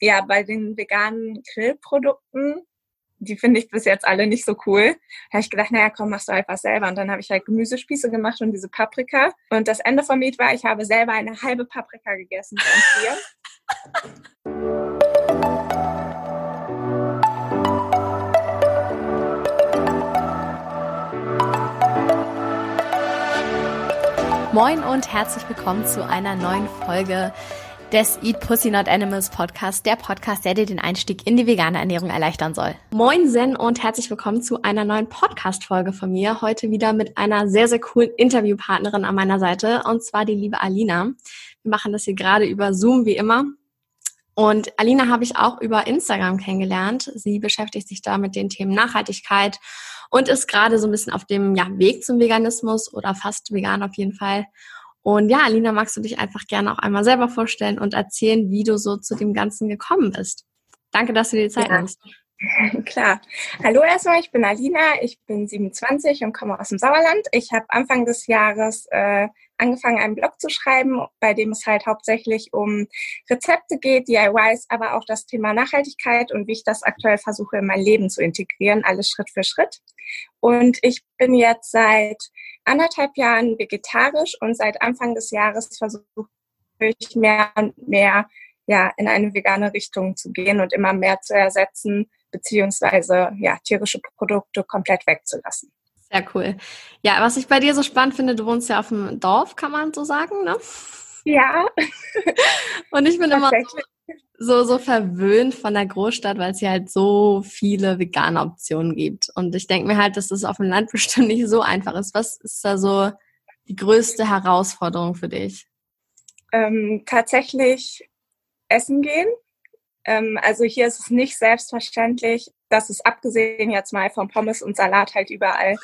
ja, bei den veganen Grillprodukten, die finde ich bis jetzt alle nicht so cool, habe ich gedacht, naja, komm, machst du einfach selber. Und dann habe ich halt Gemüsespieße gemacht und diese Paprika. Und das Ende vom Lied war, ich habe selber eine halbe Paprika gegessen. Moin und herzlich willkommen zu einer neuen Folge des Eat Pussy Not Animals Podcast, der Podcast, der dir den Einstieg in die vegane Ernährung erleichtern soll. Moin Zen und herzlich willkommen zu einer neuen Podcast-Folge von mir. Heute wieder mit einer sehr, sehr coolen Interviewpartnerin an meiner Seite und zwar die liebe Alina. Wir machen das hier gerade über Zoom wie immer. Und Alina habe ich auch über Instagram kennengelernt. Sie beschäftigt sich da mit den Themen Nachhaltigkeit und ist gerade so ein bisschen auf dem ja, Weg zum Veganismus oder fast vegan auf jeden Fall. Und ja, Alina, magst du dich einfach gerne auch einmal selber vorstellen und erzählen, wie du so zu dem Ganzen gekommen bist? Danke, dass du dir die Zeit ja. nimmst. Klar. Hallo erstmal, ich bin Alina, ich bin 27 und komme aus dem Sauerland. Ich habe Anfang des Jahres äh, angefangen, einen Blog zu schreiben, bei dem es halt hauptsächlich um Rezepte geht, DIYs, aber auch das Thema Nachhaltigkeit und wie ich das aktuell versuche in mein Leben zu integrieren, alles Schritt für Schritt. Und ich bin jetzt seit anderthalb Jahren vegetarisch und seit Anfang des Jahres versuche ich mehr und mehr ja, in eine vegane Richtung zu gehen und immer mehr zu ersetzen, beziehungsweise ja, tierische Produkte komplett wegzulassen. Sehr cool. Ja, was ich bei dir so spannend finde, du wohnst ja auf dem Dorf, kann man so sagen, ne? Ja. Und ich bin immer so, so verwöhnt von der Großstadt, weil es hier halt so viele vegane Optionen gibt. Und ich denke mir halt, dass das auf dem Land bestimmt nicht so einfach ist. Was ist da so die größte Herausforderung für dich? Ähm, tatsächlich essen gehen. Ähm, also hier ist es nicht selbstverständlich, dass es abgesehen jetzt mal vom Pommes und Salat halt überall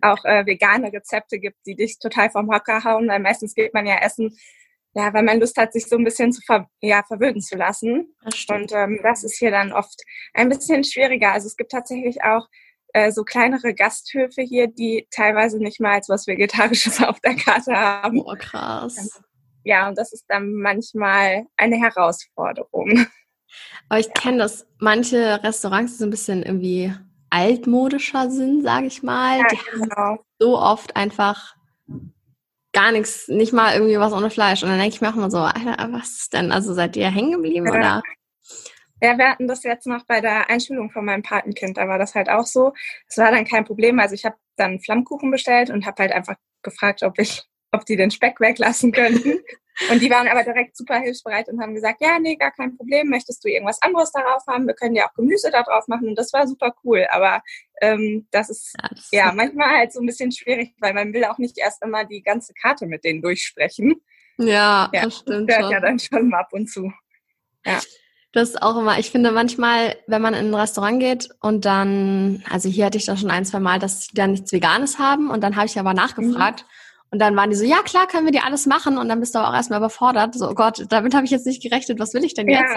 auch äh, vegane Rezepte gibt, die dich total vom Hocker hauen, weil meistens geht man ja essen, ja, weil man Lust hat, sich so ein bisschen zu ver ja, verwöhnen zu lassen. Und ähm, das ist hier dann oft ein bisschen schwieriger. Also es gibt tatsächlich auch äh, so kleinere Gasthöfe hier, die teilweise nicht mal als was Vegetarisches auf der Karte haben. Oh, krass. Ja, und das ist dann manchmal eine Herausforderung. Aber ich kenne das, manche Restaurants, die so ein bisschen irgendwie altmodischer sind, sage ich mal, ja, die genau. haben so oft einfach gar nichts, nicht mal irgendwie was ohne Fleisch. Und dann denke ich mir auch immer so, Alter, was ist denn? Also seid ihr hängen geblieben ja. oder? Ja, wir hatten das jetzt noch bei der Einschulung von meinem Patenkind. Da war das halt auch so. Es war dann kein Problem. Also ich habe dann Flammkuchen bestellt und habe halt einfach gefragt, ob ich, ob die den Speck weglassen könnten. Und die waren aber direkt super hilfsbereit und haben gesagt, ja, nee, gar kein Problem, möchtest du irgendwas anderes darauf haben? Wir können ja auch Gemüse da drauf machen. Und das war super cool. Aber ähm, das ist ja, das ja manchmal halt so ein bisschen schwierig, weil man will auch nicht erst immer die ganze Karte mit denen durchsprechen. Ja, ja das stimmt. Das hört ja dann schon ab und zu. Ja. Das ist auch immer, ich finde manchmal, wenn man in ein Restaurant geht und dann, also hier hatte ich das schon ein, zwei Mal, dass die dann nichts Veganes haben und dann habe ich aber nachgefragt. Mhm und dann waren die so, ja klar, können wir dir alles machen. Und dann bist du aber auch erstmal überfordert. So, oh Gott, damit habe ich jetzt nicht gerechnet. Was will ich denn jetzt?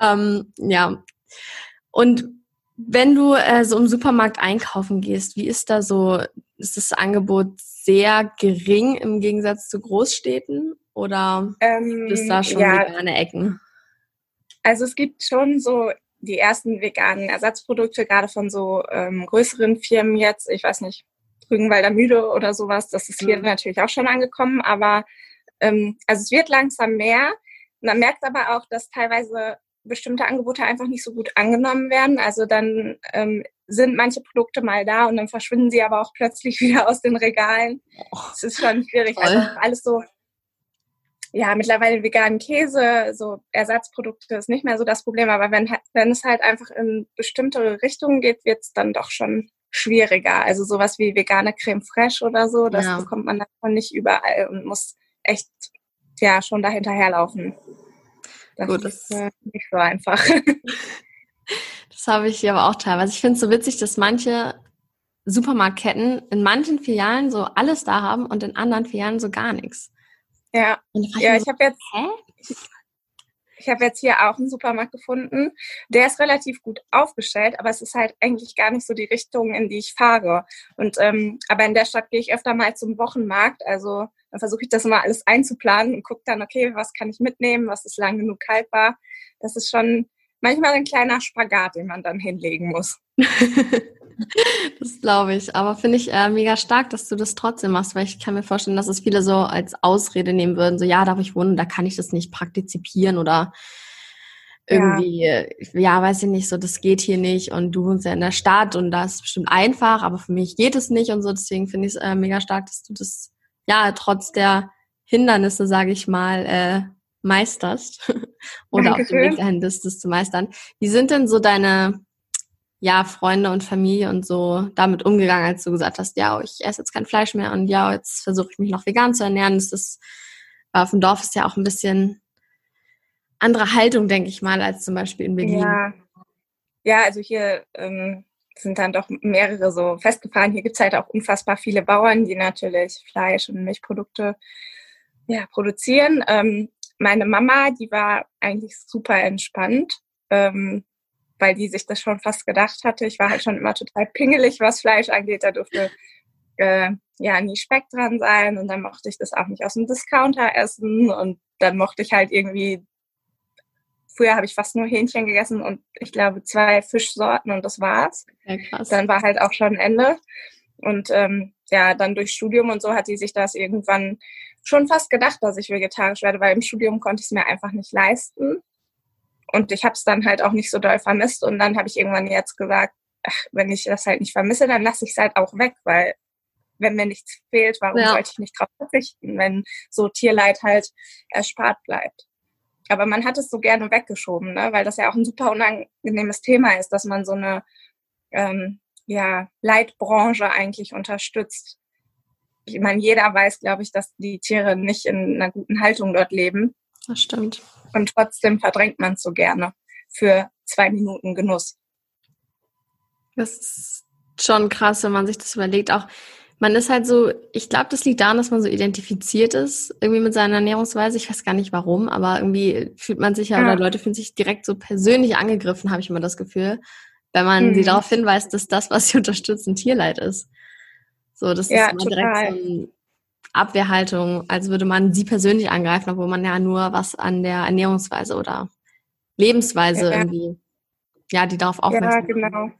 Ja. Ähm, ja. Und wenn du äh, so im Supermarkt einkaufen gehst, wie ist da so, ist das Angebot sehr gering im Gegensatz zu Großstädten? Oder ähm, ist da schon ja. vegane Ecken? Also es gibt schon so die ersten veganen Ersatzprodukte, gerade von so ähm, größeren Firmen jetzt. Ich weiß nicht, Rügenwalder Mühle oder sowas. Das ist hier mhm. natürlich auch schon angekommen, aber ähm, also es wird langsam mehr. Man merkt aber auch, dass teilweise bestimmte Angebote einfach nicht so gut angenommen werden. Also dann ähm, sind manche Produkte mal da und dann verschwinden sie aber auch plötzlich wieder aus den Regalen. Es ist schon schwierig. Also alles so, ja, mittlerweile veganen Käse, so Ersatzprodukte ist nicht mehr so das Problem. Aber wenn, wenn es halt einfach in bestimmte Richtungen geht, wird es dann doch schon schwieriger. Also sowas wie vegane Creme fraiche oder so, das ja. bekommt man davon nicht überall und muss echt ja schon dahinterherlaufen. Das Gut, ist äh, nicht so einfach. das habe ich aber auch teilweise. Ich finde es so witzig, dass manche Supermarktketten in manchen Filialen so alles da haben und in anderen Filialen so gar nichts. Ja, ja, ich so, habe jetzt, hä? Ich habe jetzt hier auch einen Supermarkt gefunden. Der ist relativ gut aufgestellt, aber es ist halt eigentlich gar nicht so die Richtung, in die ich fahre. Und ähm, aber in der Stadt gehe ich öfter mal zum Wochenmarkt. Also dann versuche ich das immer alles einzuplanen und gucke dann, okay, was kann ich mitnehmen, was ist lang genug haltbar. das ist schon manchmal ein kleiner Spagat, den man dann hinlegen muss. das glaube ich. Aber finde ich äh, mega stark, dass du das trotzdem machst, weil ich kann mir vorstellen, dass es viele so als Ausrede nehmen würden, so ja, da wo ich wohne, da kann ich das nicht praktizieren oder irgendwie, ja. ja, weiß ich nicht, so das geht hier nicht und du wohnst ja in der Stadt und das ist bestimmt einfach, aber für mich geht es nicht und so. Deswegen finde ich es äh, mega stark, dass du das ja trotz der Hindernisse, sage ich mal, äh, meisterst oder auf dem Weg dahin bist, das zu meistern. Wie sind denn so deine ja, Freunde und Familie und so damit umgegangen, als du gesagt hast, ja, ich esse jetzt kein Fleisch mehr und ja, jetzt versuche ich mich noch vegan zu ernähren. Das ist, auf dem Dorf ist ja auch ein bisschen andere Haltung, denke ich mal, als zum Beispiel in Berlin. Ja, ja also hier ähm, sind dann doch mehrere so festgefahren. Hier gibt es halt auch unfassbar viele Bauern, die natürlich Fleisch und Milchprodukte ja, produzieren. Ähm, meine Mama, die war eigentlich super entspannt. Ähm, weil die sich das schon fast gedacht hatte. Ich war halt schon immer total pingelig, was Fleisch angeht. Da durfte äh, ja nie Speck dran sein und dann mochte ich das auch nicht aus dem Discounter essen und dann mochte ich halt irgendwie früher habe ich fast nur Hähnchen gegessen und ich glaube zwei Fischsorten und das war's. Ja, krass. Dann war halt auch schon Ende. Und ähm, ja, dann durch Studium und so hat die sich das irgendwann schon fast gedacht, dass ich vegetarisch werde, weil im Studium konnte ich es mir einfach nicht leisten. Und ich habe es dann halt auch nicht so doll vermisst. Und dann habe ich irgendwann jetzt gesagt, ach, wenn ich das halt nicht vermisse, dann lasse ich es halt auch weg, weil wenn mir nichts fehlt, warum ja. sollte ich nicht drauf verzichten, wenn so Tierleid halt erspart bleibt. Aber man hat es so gerne weggeschoben, ne? weil das ja auch ein super unangenehmes Thema ist, dass man so eine ähm, ja, Leitbranche eigentlich unterstützt. Ich meine, jeder weiß, glaube ich, dass die Tiere nicht in einer guten Haltung dort leben. Das stimmt. Und trotzdem verdrängt man es so gerne für zwei Minuten Genuss. Das ist schon krass, wenn man sich das überlegt. Auch man ist halt so, ich glaube, das liegt daran, dass man so identifiziert ist, irgendwie mit seiner Ernährungsweise. Ich weiß gar nicht warum, aber irgendwie fühlt man sich ja, ja. oder Leute fühlen sich direkt so persönlich angegriffen, habe ich immer das Gefühl, wenn man mhm. sie darauf hinweist, dass das, was sie unterstützen, Tierleid ist. So, das ja, ist immer direkt so ein Abwehrhaltung, als würde man sie persönlich angreifen, obwohl man ja nur was an der Ernährungsweise oder Lebensweise ja. irgendwie, ja, die darauf aufmerksam Ja, genau.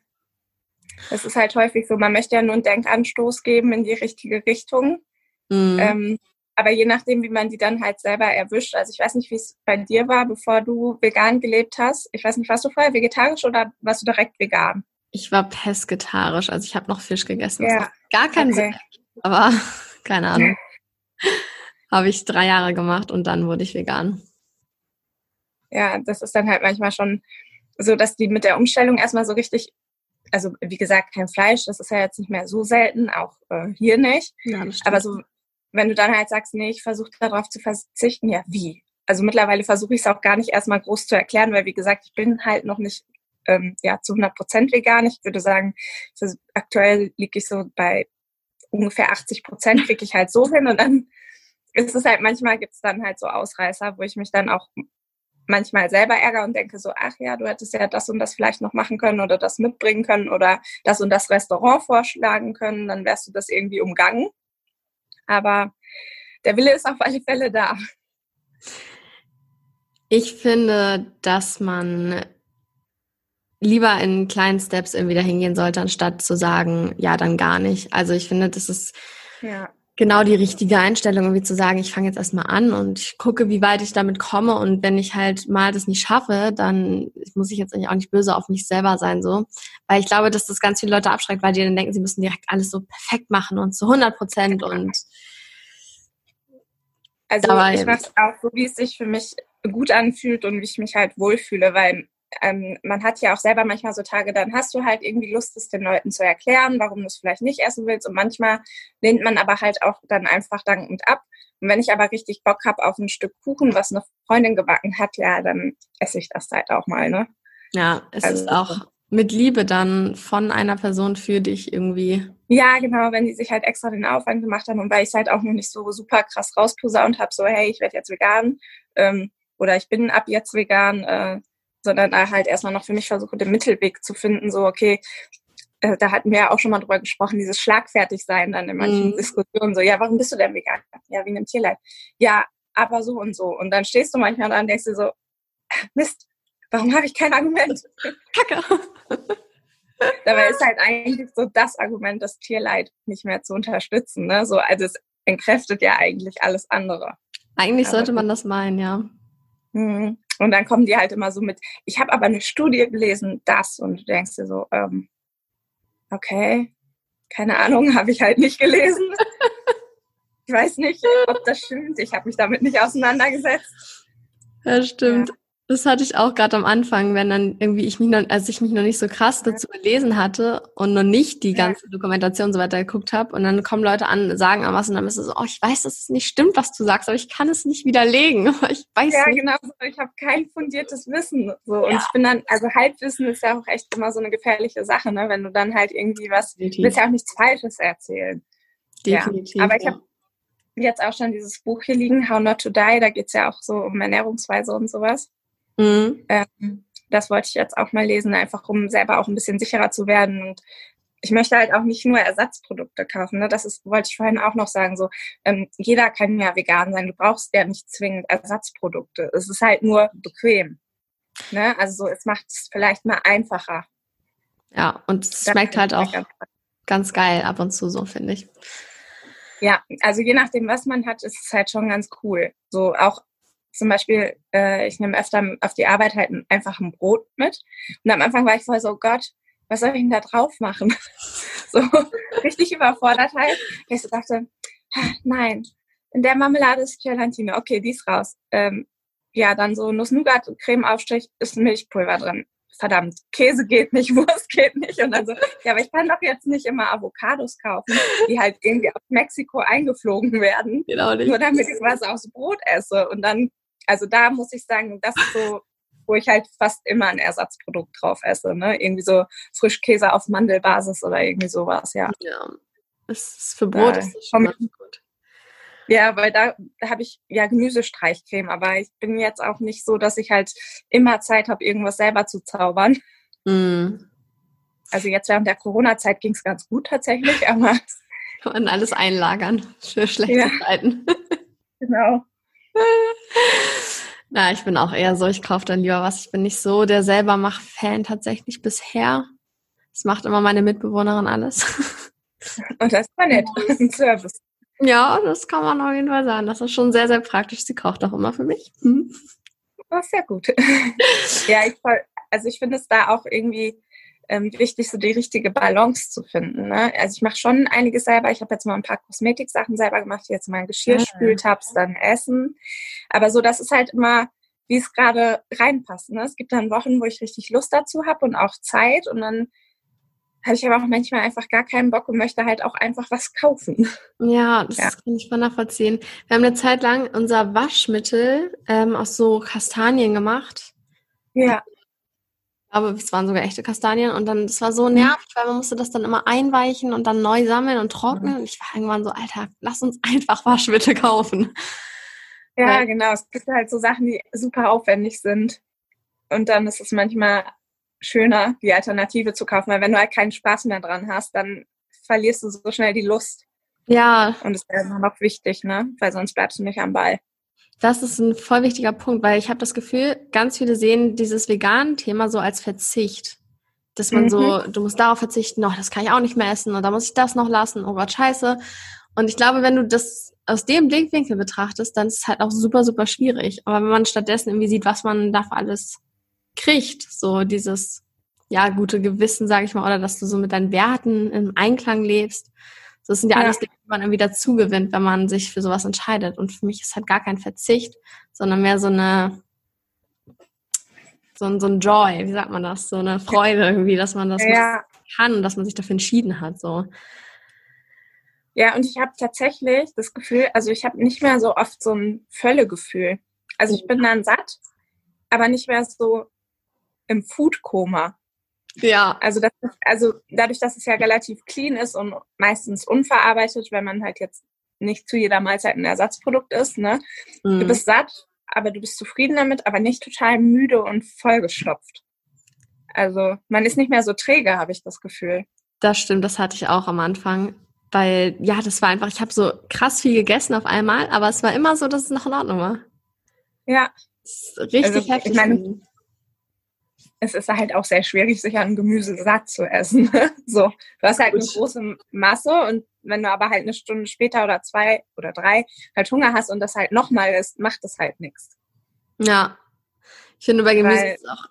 Es ist halt häufig so, man möchte ja nur einen Denkanstoß geben in die richtige Richtung. Mhm. Ähm, aber je nachdem, wie man die dann halt selber erwischt, also ich weiß nicht, wie es bei dir war, bevor du vegan gelebt hast. Ich weiß nicht, warst du vorher vegetarisch oder warst du direkt vegan? Ich war pesketarisch, also ich habe noch Fisch gegessen. Ja. gar keinen okay. Sinn. Aber keine Ahnung. Habe ich drei Jahre gemacht und dann wurde ich vegan. Ja, das ist dann halt manchmal schon so, dass die mit der Umstellung erstmal so richtig, also wie gesagt, kein Fleisch, das ist ja jetzt nicht mehr so selten, auch äh, hier nicht. Ja, Aber so, wenn du dann halt sagst, nee, ich versuche darauf zu verzichten, ja, wie? Also mittlerweile versuche ich es auch gar nicht erstmal groß zu erklären, weil wie gesagt, ich bin halt noch nicht ähm, ja, zu 100 Prozent vegan. Ich würde sagen, aktuell liege ich so bei ungefähr 80 Prozent kriege ich halt so hin und dann ist es halt, manchmal gibt es dann halt so Ausreißer, wo ich mich dann auch manchmal selber ärgere und denke so, ach ja, du hättest ja das und das vielleicht noch machen können oder das mitbringen können oder das und das Restaurant vorschlagen können, dann wärst du das irgendwie umgangen. Aber der Wille ist auf alle Fälle da. Ich finde, dass man lieber in kleinen Steps irgendwie dahin gehen sollte, anstatt zu sagen, ja, dann gar nicht. Also ich finde, das ist ja. genau die richtige Einstellung, irgendwie zu sagen, ich fange jetzt erstmal an und ich gucke, wie weit ich damit komme. Und wenn ich halt mal das nicht schaffe, dann muss ich jetzt eigentlich auch nicht böse auf mich selber sein, so. Weil ich glaube, dass das ganz viele Leute abschreckt, weil die dann denken, sie müssen direkt alles so perfekt machen und zu 100 Prozent und also ich mache es auch so, wie es sich für mich gut anfühlt und wie ich mich halt wohlfühle, weil ähm, man hat ja auch selber manchmal so Tage, dann hast du halt irgendwie Lust, es den Leuten zu erklären, warum du es vielleicht nicht essen willst. Und manchmal lehnt man aber halt auch dann einfach dankend ab. Und wenn ich aber richtig Bock habe auf ein Stück Kuchen, was eine Freundin gebacken hat, ja, dann esse ich das halt auch mal, ne? Ja, es also, ist auch mit Liebe dann von einer Person für dich irgendwie. Ja, genau, wenn die sich halt extra den Aufwand gemacht haben und weil ich es halt auch noch nicht so super krass rausposaunt habe, so hey, ich werde jetzt vegan ähm, oder ich bin ab jetzt vegan, äh, sondern halt erstmal noch für mich versuche, den Mittelweg zu finden, so, okay, äh, da hatten wir ja auch schon mal drüber gesprochen, dieses Schlagfertigsein dann in manchen mhm. Diskussionen, so, ja, warum bist du denn vegan? Ja, wegen dem Tierleid. Ja, aber so und so. Und dann stehst du manchmal da und denkst dir so, Mist, warum habe ich kein Argument? Kacke. Dabei ist halt eigentlich so das Argument, das Tierleid nicht mehr zu unterstützen. Ne? So, also es entkräftet ja eigentlich alles andere. Eigentlich sollte man das meinen, ja. Mhm. Und dann kommen die halt immer so mit, ich habe aber eine Studie gelesen, das. Und du denkst dir so, ähm, okay, keine Ahnung, habe ich halt nicht gelesen. ich weiß nicht, ob das stimmt. Ich habe mich damit nicht auseinandergesetzt. Ja, stimmt. Ja. Das hatte ich auch gerade am Anfang, wenn dann irgendwie ich mich noch, als ich mich noch nicht so krass dazu gelesen hatte und noch nicht die ganze Dokumentation so weiter geguckt habe und dann kommen Leute an, sagen was und dann ist es so, oh, ich weiß, dass es nicht stimmt, was du sagst, aber ich kann es nicht widerlegen. Ich weiß ja, nicht. genau. Ich habe kein fundiertes Wissen. So. Und ja. ich bin dann, also Halbwissen ist ja auch echt immer so eine gefährliche Sache, ne? wenn du dann halt irgendwie was, du willst ja auch nichts Falsches erzählen. Definitiv. Ja. Aber ich habe jetzt auch schon dieses Buch hier liegen, How Not to Die, da geht es ja auch so um Ernährungsweise und sowas. Mhm. Ähm, das wollte ich jetzt auch mal lesen, einfach um selber auch ein bisschen sicherer zu werden. Und ich möchte halt auch nicht nur Ersatzprodukte kaufen. Ne? Das ist, wollte ich vorhin auch noch sagen. So, ähm, jeder kann ja vegan sein. Du brauchst ja nicht zwingend Ersatzprodukte. Es ist halt nur bequem. Ne? Also so, es macht es vielleicht mal einfacher. Ja, und es schmeckt halt auch ganz geil ab und zu so, finde ich. Ja, also je nachdem, was man hat, ist es halt schon ganz cool. So auch zum Beispiel, äh, ich nehme öfter auf die Arbeit halt einfach ein Brot mit. Und am Anfang war ich voll so, oh Gott, was soll ich denn da drauf machen? so richtig überfordert halt. Ich so dachte, nein, in der Marmelade ist Gelatine. Okay, die ist raus. Ähm, ja, dann so Nuss-Nougat-Creme-Aufstrich ist Milchpulver drin. Verdammt, Käse geht nicht, Wurst geht nicht. Und dann so, ja, aber ich kann doch jetzt nicht immer Avocados kaufen, die halt irgendwie aus Mexiko eingeflogen werden. Genau nicht. Nur damit ich was aufs Brot esse. Und dann also da muss ich sagen, das ist so, wo ich halt fast immer ein Ersatzprodukt drauf esse. Ne? Irgendwie so Frischkäse auf Mandelbasis oder irgendwie sowas, ja. Ja, das ist für Brot da ist das schon gut. Ja, weil da, da habe ich ja Gemüsestreichcreme, aber ich bin jetzt auch nicht so, dass ich halt immer Zeit habe, irgendwas selber zu zaubern. Mm. Also jetzt während der Corona-Zeit ging es ganz gut tatsächlich, aber. Man alles einlagern für schlechte ja. Zeiten. Genau. Na, ich bin auch eher so, ich kaufe dann lieber was. Ich bin nicht so der selber Mach-Fan tatsächlich bisher. Das macht immer meine Mitbewohnerin alles. Und das ist mal nett. Ein Service. Ja, das kann man auf jeden Fall sagen. Das ist schon sehr, sehr praktisch. Sie kocht auch immer für mich. Hm. Das ist sehr gut. ja, ich, also ich finde es da auch irgendwie ähm, wichtig, so die richtige Balance zu finden. Ne? Also ich mache schon einiges selber. Ich habe jetzt mal ein paar Kosmetiksachen selber gemacht, jetzt mal Geschirrspültabs, ah. dann Essen. Aber so, das ist halt immer, wie es gerade reinpasst. Ne? Es gibt dann Wochen, wo ich richtig Lust dazu habe und auch Zeit und dann habe ich aber auch manchmal einfach gar keinen Bock und möchte halt auch einfach was kaufen. Ja, das ja. kann ich voll nachvollziehen. Wir haben eine Zeit lang unser Waschmittel ähm, aus so Kastanien gemacht. Ja aber es waren sogar echte Kastanien und dann, das war so mhm. nervig, weil man musste das dann immer einweichen und dann neu sammeln und trocknen. Mhm. Und ich war irgendwann so, Alter, lass uns einfach Waschmittel kaufen. Ja, weil, genau. Es gibt halt so Sachen, die super aufwendig sind. Und dann ist es manchmal schöner, die Alternative zu kaufen, weil wenn du halt keinen Spaß mehr dran hast, dann verlierst du so schnell die Lust. Ja. Und das ist ja immer noch wichtig, ne? Weil sonst bleibst du nicht am Ball. Das ist ein voll wichtiger Punkt, weil ich habe das Gefühl, ganz viele sehen dieses veganen Thema so als Verzicht. Dass man mhm. so, du musst darauf verzichten, noch, das kann ich auch nicht mehr essen und da muss ich das noch lassen, oh Gott, scheiße. Und ich glaube, wenn du das aus dem Blickwinkel betrachtest, dann ist es halt auch super, super schwierig. Aber wenn man stattdessen irgendwie sieht, was man dafür alles kriegt, so dieses, ja, gute Gewissen, sage ich mal, oder dass du so mit deinen Werten im Einklang lebst, das sind ja, ja. alles Dinge, die man irgendwie dazu gewinnt, wenn man sich für sowas entscheidet. Und für mich ist halt gar kein Verzicht, sondern mehr so eine, so ein, so ein Joy, wie sagt man das? So eine Freude irgendwie, dass man das ja. kann und dass man sich dafür entschieden hat. So. Ja, und ich habe tatsächlich das Gefühl, also ich habe nicht mehr so oft so ein Völlegefühl. Also ich bin dann satt, aber nicht mehr so im Foodkoma. Ja. Also, das, also dadurch, dass es ja relativ clean ist und meistens unverarbeitet, wenn man halt jetzt nicht zu jeder Mahlzeit ein Ersatzprodukt ist, ne? Mhm. Du bist satt, aber du bist zufrieden damit, aber nicht total müde und vollgestopft. Also man ist nicht mehr so träge, habe ich das Gefühl. Das stimmt, das hatte ich auch am Anfang. Weil, ja, das war einfach, ich habe so krass viel gegessen auf einmal, aber es war immer so, dass es noch in Ordnung war. Ja. richtig also, heftig. Ich meine, es ist halt auch sehr schwierig, sich an Gemüse satt zu essen. so, du hast halt eine große Masse und wenn du aber halt eine Stunde später oder zwei oder drei halt Hunger hast und das halt nochmal ist, macht das halt nichts. Ja. Ich finde bei Gemüse Weil, ist, auch,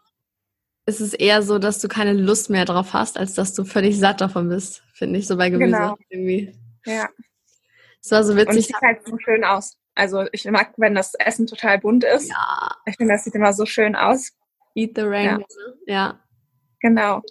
ist es eher so, dass du keine Lust mehr drauf hast, als dass du völlig satt davon bist, finde ich so bei Gemüse genau. irgendwie. Ja. Es war so witzig. Und es sieht halt so schön aus. Also ich mag, wenn das Essen total bunt ist. Ja. Ich finde, das sieht immer so schön aus. Eat the rain. Ja. ja. Genau.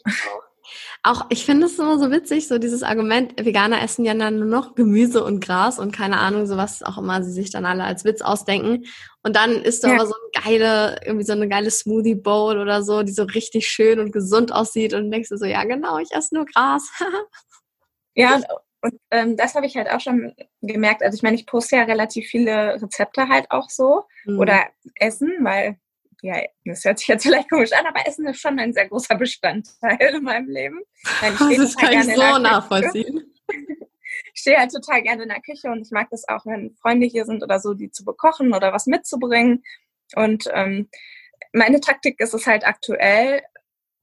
Auch ich finde es immer so witzig, so dieses Argument, Veganer essen ja dann nur noch Gemüse und Gras und keine Ahnung, so was auch immer sie sich dann alle als Witz ausdenken. Und dann isst du ja. aber so eine geile, irgendwie so eine geile Smoothie Bowl oder so, die so richtig schön und gesund aussieht und denkst du so, ja genau, ich esse nur Gras. ja, und ähm, das habe ich halt auch schon gemerkt. Also ich meine, ich poste ja relativ viele Rezepte halt auch so mhm. oder Essen, weil ja, das hört sich jetzt vielleicht komisch an, aber Essen ist schon ein sehr großer Bestandteil in meinem Leben. Nein, ich das kann ich so nachvollziehen. Ich stehe halt total gerne in der Küche und ich mag das auch, wenn Freunde hier sind oder so, die zu bekochen oder was mitzubringen. Und ähm, meine Taktik ist es halt aktuell,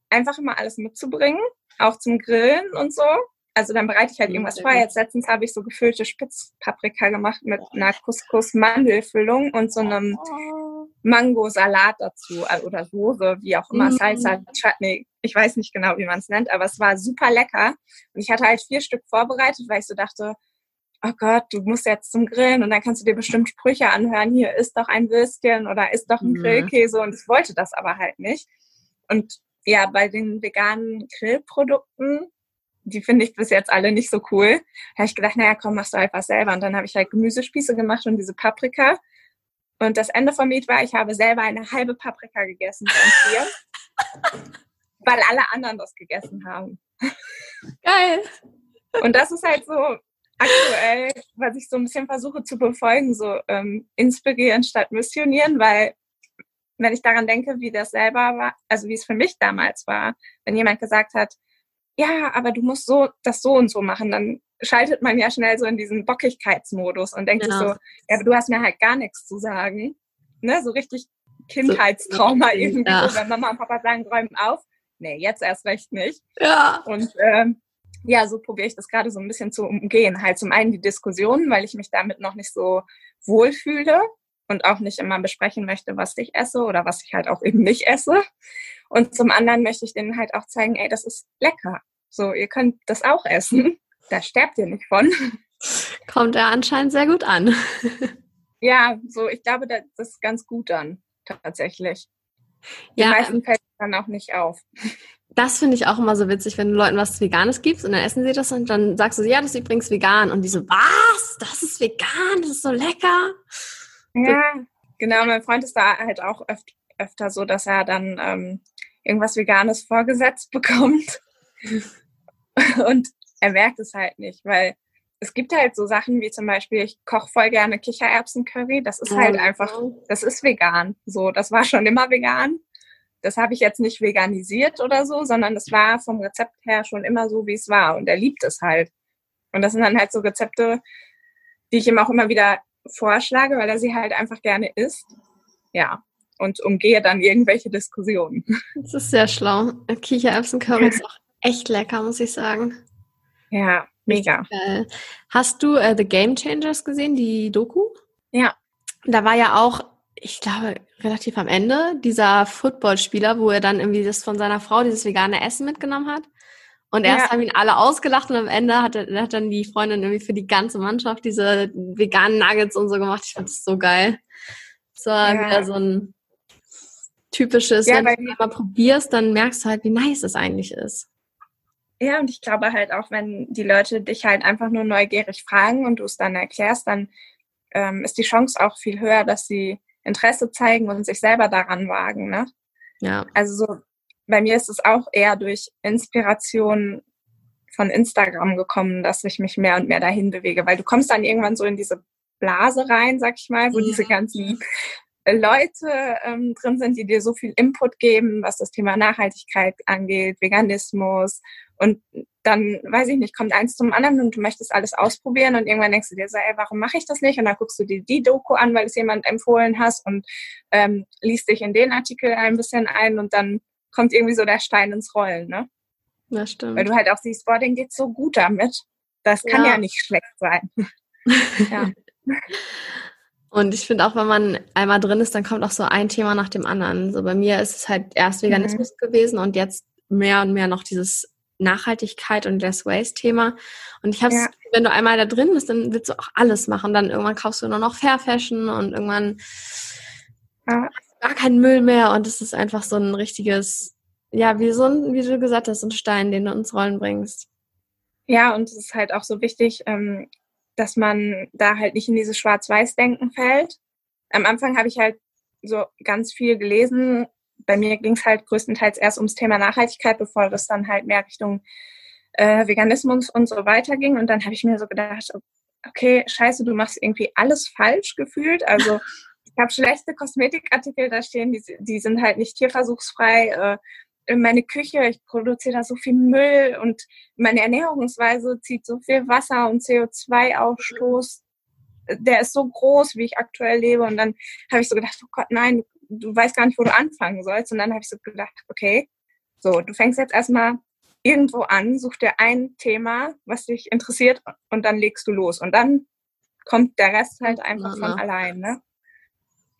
einfach immer alles mitzubringen, auch zum Grillen und so. Also dann bereite ich halt irgendwas vor. Jetzt letztens habe ich so gefüllte Spitzpaprika gemacht mit einer Couscous-Mandelfüllung und so einem oh. Mango-Salat dazu äh, oder Soße, wie auch immer, mm. Salsa, Chutney. Ich weiß nicht genau, wie man es nennt, aber es war super lecker. Und ich hatte halt vier Stück vorbereitet, weil ich so dachte, oh Gott, du musst jetzt zum Grillen und dann kannst du dir bestimmt Sprüche anhören, hier ist doch ein Würstchen oder ist doch ein mhm. Grillkäse und ich wollte das aber halt nicht. Und ja, bei den veganen Grillprodukten, die finde ich bis jetzt alle nicht so cool, habe ich gedacht, naja, komm, machst du halt was selber. Und dann habe ich halt Gemüsespieße gemacht und diese Paprika und das Ende vom Lied war, ich habe selber eine halbe Paprika gegessen von vier, weil alle anderen das gegessen haben. Geil. Und das ist halt so aktuell, was ich so ein bisschen versuche zu befolgen, so ähm, inspirieren statt missionieren, weil wenn ich daran denke, wie das selber war, also wie es für mich damals war, wenn jemand gesagt hat, ja, aber du musst so das so und so machen, dann schaltet man ja schnell so in diesen Bockigkeitsmodus und denkt genau. sich so, ja, aber du hast mir halt gar nichts zu sagen. Ne? So richtig Kindheitstrauma so, irgendwie, ja. wenn Mama und Papa sagen, räumen auf. Nee, jetzt erst recht nicht. Ja. Und ähm, ja, so probiere ich das gerade so ein bisschen zu umgehen. Halt zum einen die Diskussion, weil ich mich damit noch nicht so wohlfühle und auch nicht immer besprechen möchte, was ich esse oder was ich halt auch eben nicht esse. Und zum anderen möchte ich denen halt auch zeigen, ey, das ist lecker. So, ihr könnt das auch essen. Da sterbt ihr nicht von. Kommt er anscheinend sehr gut an. ja, so, ich glaube, das ist ganz gut dann, tatsächlich. Die ja, meisten fällt dann auch nicht auf. Das finde ich auch immer so witzig, wenn du Leuten was Veganes gibst und dann essen sie das und dann sagst du, ja, das ist übrigens vegan. Und die so, was? Das ist vegan? Das ist so lecker. Ja, genau. Mein Freund ist da halt auch öfter, öfter so, dass er dann ähm, irgendwas Veganes vorgesetzt bekommt. und er merkt es halt nicht, weil es gibt halt so Sachen wie zum Beispiel, ich koche voll gerne Kichererbsen-Curry. Das ist halt einfach, das ist vegan. So, das war schon immer vegan. Das habe ich jetzt nicht veganisiert oder so, sondern das war vom Rezept her schon immer so, wie es war. Und er liebt es halt. Und das sind dann halt so Rezepte, die ich ihm auch immer wieder vorschlage, weil er sie halt einfach gerne isst. Ja. Und umgehe dann irgendwelche Diskussionen. Das ist sehr schlau. Kichererbsen-Curry ist auch echt lecker, muss ich sagen. Ja, mega. Hast du äh, The Game Changers gesehen, die Doku? Ja. Da war ja auch, ich glaube, relativ am Ende dieser Footballspieler, wo er dann irgendwie das von seiner Frau, dieses vegane Essen mitgenommen hat. Und erst ja. haben ihn alle ausgelacht und am Ende hat, er, hat dann die Freundin irgendwie für die ganze Mannschaft diese veganen Nuggets und so gemacht. Ich fand das so geil. Das war ja. wieder so ein typisches, ja, wenn du mal probierst, dann merkst du halt, wie nice es eigentlich ist. Ja, und ich glaube halt auch, wenn die Leute dich halt einfach nur neugierig fragen und du es dann erklärst, dann ähm, ist die Chance auch viel höher, dass sie Interesse zeigen und sich selber daran wagen. Ne? Ja. Also so, bei mir ist es auch eher durch Inspiration von Instagram gekommen, dass ich mich mehr und mehr dahin bewege, weil du kommst dann irgendwann so in diese Blase rein, sag ich mal, wo ja. diese ganzen Leute ähm, drin sind, die dir so viel Input geben, was das Thema Nachhaltigkeit angeht, Veganismus. Und dann, weiß ich nicht, kommt eins zum anderen und du möchtest alles ausprobieren und irgendwann denkst du dir so, ey, warum mache ich das nicht? Und dann guckst du dir die Doku an, weil es jemand empfohlen hast und ähm, liest dich in den Artikel ein bisschen ein und dann kommt irgendwie so der Stein ins Rollen, ne? Das stimmt. Weil du halt auch siehst, boah, denen geht's so gut damit. Das kann ja, ja nicht schlecht sein. ja. Und ich finde auch, wenn man einmal drin ist, dann kommt auch so ein Thema nach dem anderen. So bei mir ist es halt erst Veganismus mhm. gewesen und jetzt mehr und mehr noch dieses Nachhaltigkeit und Less Waste Thema. Und ich habe ja. wenn du einmal da drin bist, dann willst du auch alles machen. Dann irgendwann kaufst du nur noch Fair Fashion und irgendwann ja. Gar keinen Müll mehr. Und es ist einfach so ein richtiges, ja, wie so ein, wie du gesagt hast, so ein Stein, den du ins Rollen bringst. Ja, und es ist halt auch so wichtig, ähm, dass man da halt nicht in dieses Schwarz-Weiß-Denken fällt. Am Anfang habe ich halt so ganz viel gelesen. Bei mir ging es halt größtenteils erst ums Thema Nachhaltigkeit, bevor das dann halt mehr Richtung äh, Veganismus und so weiter ging. Und dann habe ich mir so gedacht, okay, scheiße, du machst irgendwie alles falsch gefühlt. Also habe schlechte Kosmetikartikel da stehen, die, die sind halt nicht tierversuchsfrei. Äh, in meine Küche, ich produziere da so viel Müll und meine Ernährungsweise zieht so viel Wasser und CO2-Ausstoß. Der ist so groß, wie ich aktuell lebe. Und dann habe ich so gedacht, oh Gott, nein, du weißt gar nicht, wo du anfangen sollst. Und dann habe ich so gedacht, okay, so, du fängst jetzt erstmal irgendwo an, such dir ein Thema, was dich interessiert und dann legst du los. Und dann kommt der Rest halt einfach von allein, ne?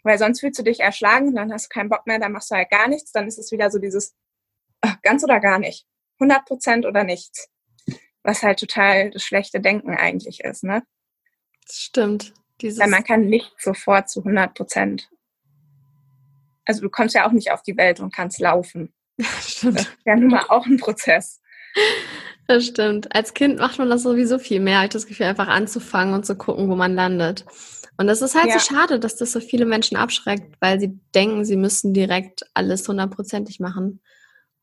Weil sonst fühlst du dich erschlagen, dann hast du keinen Bock mehr, dann machst du halt gar nichts, dann ist es wieder so dieses, ganz oder gar nicht. 100 Prozent oder nichts. Was halt total das schlechte Denken eigentlich ist, ne? Das stimmt. Dieses Weil man kann nicht sofort zu 100 Prozent. Also du kommst ja auch nicht auf die Welt und kannst laufen. stimmt. Das ist ja nun mal auch ein Prozess. Das stimmt. Als Kind macht man das sowieso viel mehr. Ich das Gefühl, einfach anzufangen und zu gucken, wo man landet. Und das ist halt ja. so schade, dass das so viele Menschen abschreckt, weil sie denken, sie müssen direkt alles hundertprozentig machen.